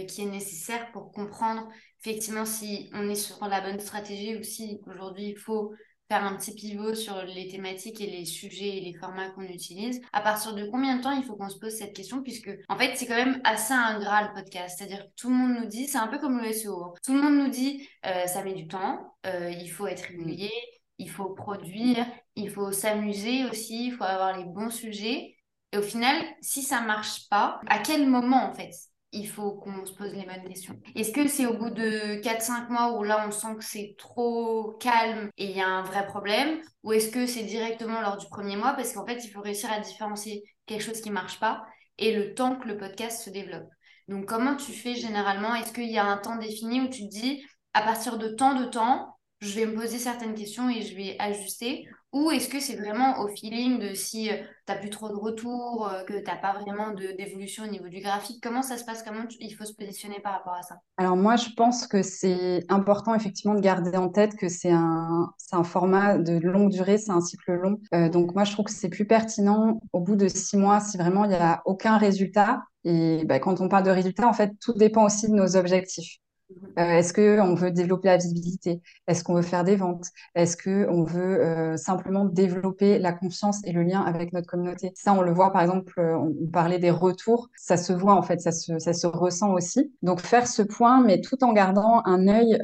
[SPEAKER 1] qui est nécessaire pour comprendre effectivement, si on est sur la bonne stratégie ou si aujourd'hui il faut faire un petit pivot sur les thématiques et les sujets et les formats qu'on utilise, à partir de combien de temps il faut qu'on se pose cette question? Puisque en fait c'est quand même assez ingrat le podcast, c'est-à-dire que tout le monde nous dit, c'est un peu comme le SEO, hein. tout le monde nous dit euh, ça met du temps, euh, il faut être régulier, il faut produire, il faut s'amuser aussi, il faut avoir les bons sujets. Et au final si ça marche pas, à quel moment en fait? Il faut qu'on se pose les bonnes questions. Est-ce que c'est au bout de 4-5 mois où là on sent que c'est trop calme et il y a un vrai problème Ou est-ce que c'est directement lors du premier mois Parce qu'en fait, il faut réussir à différencier quelque chose qui ne marche pas et le temps que le podcast se développe. Donc comment tu fais généralement? Est-ce qu'il y a un temps défini où tu dis à partir de tant de temps, je vais me poser certaines questions et je vais ajuster ou est-ce que c'est vraiment au feeling de si euh, tu n'as plus trop de retours, euh, que tu n'as pas vraiment d'évolution au niveau du graphique? Comment ça se passe? Comment il faut se positionner par rapport à ça?
[SPEAKER 2] Alors moi, je pense que c'est important effectivement de garder en tête que c'est un, un format de longue durée, c'est un cycle long. Euh, donc moi, je trouve que c'est plus pertinent au bout de six mois si vraiment il n'y a aucun résultat. Et bah, quand on parle de résultat, en fait, tout dépend aussi de nos objectifs. Euh, est-ce qu'on veut développer la visibilité? Est-ce qu'on veut faire des ventes? Est-ce qu'on veut euh, simplement développer la confiance et le lien avec notre communauté? Ça, on le voit par exemple, euh, on parlait des retours, ça se voit en fait, ça se, ça se ressent aussi. Donc faire ce point, mais tout en gardant un œil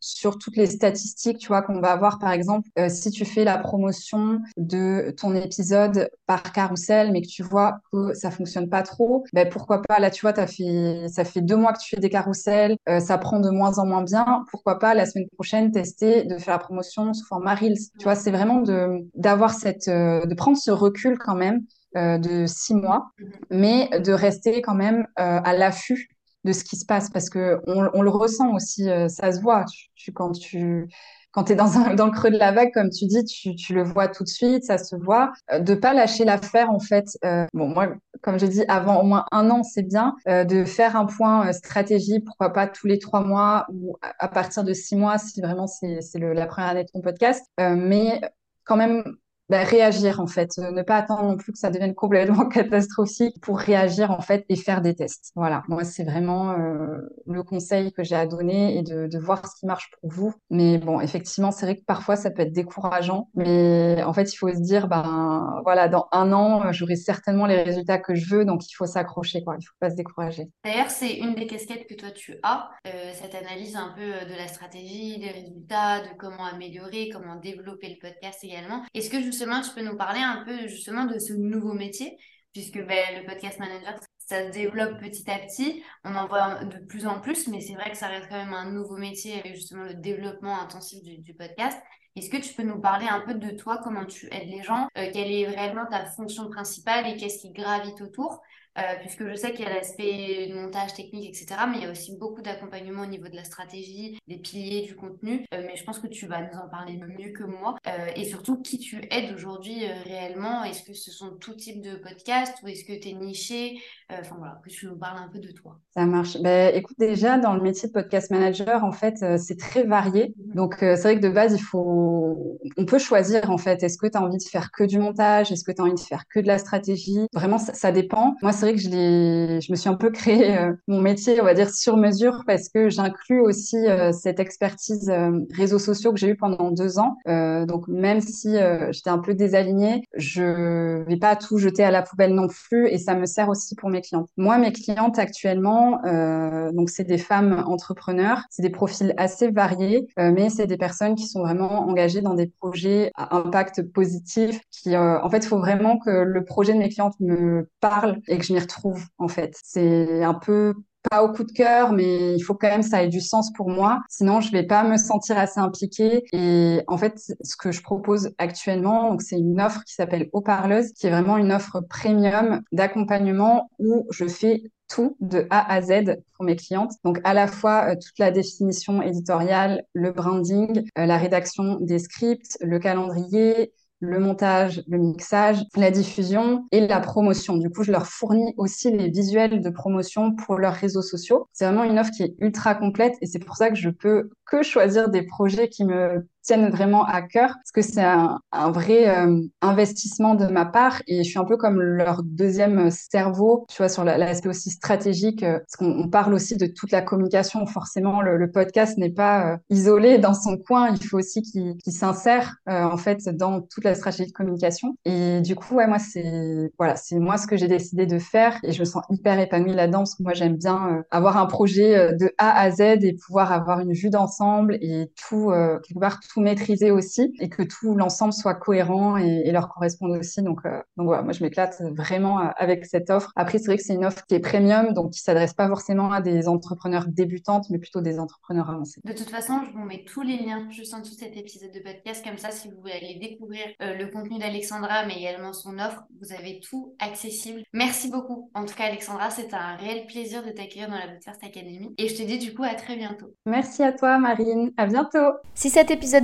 [SPEAKER 2] sur toutes les statistiques, tu vois, qu'on va avoir par exemple, si tu fais la promotion de ton épisode par carrousel, mais que tu vois que ça fonctionne pas trop, ben pourquoi pas? Là, tu vois, ça fait deux mois que tu fais des carousels, ça prend de moins en moins bien, pourquoi pas la semaine prochaine tester de faire la promotion sous format Reels. Tu vois, c'est vraiment de d'avoir cette euh, de prendre ce recul quand même euh, de six mois, mm-hmm. mais de rester quand même euh, à l'affût de ce qui se passe parce que on, on le ressent aussi, ça se voit. tu, quand tu quand tu es dans, un, dans le creux de la vague, comme tu dis, tu, tu le vois tout de suite, ça se voit. Euh, de pas lâcher l'affaire, en fait. Euh, bon, moi, comme je dis, avant au moins un an, c'est bien. Euh, de faire un point stratégie, pourquoi pas tous les trois mois ou à, partir de six mois, si vraiment c'est la première année de ton podcast. mais quand même bah, réagir en fait, euh, ne pas attendre non plus que ça devienne complètement catastrophique pour réagir en fait et faire des tests. Voilà, moi c'est vraiment euh, le conseil que j'ai à donner et de, voir ce qui marche pour vous. Mais bon, effectivement, c'est vrai que parfois ça peut être décourageant, mais en fait il faut se dire, ben voilà, dans un an j'aurai certainement les résultats que je veux, donc il faut s'accrocher, quoi. Il faut pas se décourager.
[SPEAKER 1] D'ailleurs, c'est une des casquettes que toi tu as, euh, cette analyse un peu de la stratégie, des résultats, de comment améliorer, comment développer le podcast également. Est-ce que je justement, tu peux nous parler un peu justement de ce nouveau métier, puisque ben, le podcast manager, ça se développe petit à petit, on en voit de plus en plus, mais c'est vrai que ça reste quand même un nouveau métier avec justement le développement intensif du, podcast. Est-ce que tu peux nous parler un peu de toi, comment tu aides les gens, euh, quelle est réellement ta fonction principale et qu'est-ce qui gravite autour? Euh, puisque je sais qu'il y a l'aspect montage technique, etc. Mais il y a aussi beaucoup d'accompagnement au niveau de la stratégie, des piliers du contenu. Euh, mais je pense que tu vas nous en parler mieux que moi. Euh, et surtout, qui tu aides aujourd'hui réellement? Est-ce que ce sont tout type de podcasts ou est-ce que tu es niché Enfin voilà, que tu nous parles un peu de toi.
[SPEAKER 2] Ça marche. Ben, écoute, déjà, dans le métier de podcast manager, en fait, c'est très varié. Mhm. Donc, c'est vrai que de base, il faut... On peut choisir, en fait. Est-ce que tu as envie de faire que du montage? Est-ce que tu as envie de faire que de la stratégie? Vraiment, ça, ça dépend. Moi, c'est que je, je me suis un peu créé euh, mon métier, on va dire, sur mesure parce que j'inclus aussi euh, cette expertise euh, réseaux sociaux que j'ai eu pendant deux ans. donc, même si j'étais un peu désalignée, je vais pas tout jeter à la poubelle non plus et ça me sert aussi pour mes clientes. Moi, mes clientes actuellement, donc c'est des femmes entrepreneurs, c'est des profils assez variés, mais c'est des personnes qui sont vraiment engagées dans des projets à impact positif. Qui, en fait, il faut vraiment que le projet de mes clientes me parle et que je retrouve en fait. C'est un peu pas au coup de cœur, mais il faut quand même ça ait du sens pour moi. Sinon, je vais pas me sentir assez impliquée. Et en fait, ce que je propose actuellement, donc c'est une offre qui s'appelle Haut-Parleuse, qui est vraiment une offre premium d'accompagnement où je fais tout de A à Z pour mes clientes. Donc à la fois euh, toute la définition éditoriale, le branding, euh, la rédaction des scripts, le calendrier, le montage, le mixage, la diffusion et la promotion. Du coup, je leur fournis aussi les visuels de promotion pour leurs réseaux sociaux. C'est vraiment une offre qui est ultra complète et c'est pour ça que je peux que choisir des projets qui me tiennent vraiment à cœur parce que c'est un, vrai euh, investissement de ma part et je suis un peu comme leur deuxième cerveau, tu vois, sur l'aspect aussi stratégique euh, parce qu'on parle aussi de toute la communication. Forcément, le, podcast n'est pas euh, isolé dans son coin, il faut aussi qu'il s'insère en fait dans toute la stratégie de communication. Et du coup, ouais, moi, c'est voilà, c'est moi ce que j'ai décidé de faire et je me sens hyper épanouie là-dedans parce que moi, j'aime bien avoir un projet de A à Z et pouvoir avoir une vue d'ensemble et tout, quelque part, tout maîtriser aussi et que tout l'ensemble soit cohérent et, leur corresponde aussi. Donc, euh, donc voilà, moi je m'éclate vraiment euh, avec cette offre. Après, c'est vrai que c'est une offre qui est premium, donc qui s'adresse pas forcément à des entrepreneurs débutantes, mais plutôt des entrepreneurs avancés.
[SPEAKER 1] De toute façon, je vous mets tous les liens juste en dessous de cet épisode de podcast. Comme ça, si vous voulez aller découvrir euh, le contenu d'Alexandra, mais également son offre, vous avez tout accessible. Merci beaucoup. En tout cas, Alexandra, c'est un réel plaisir de t'accueillir dans la Bootfirst Academy. Et je te dis du coup à très bientôt.
[SPEAKER 2] Merci à toi, Marine. À bientôt.
[SPEAKER 3] Si cet épisode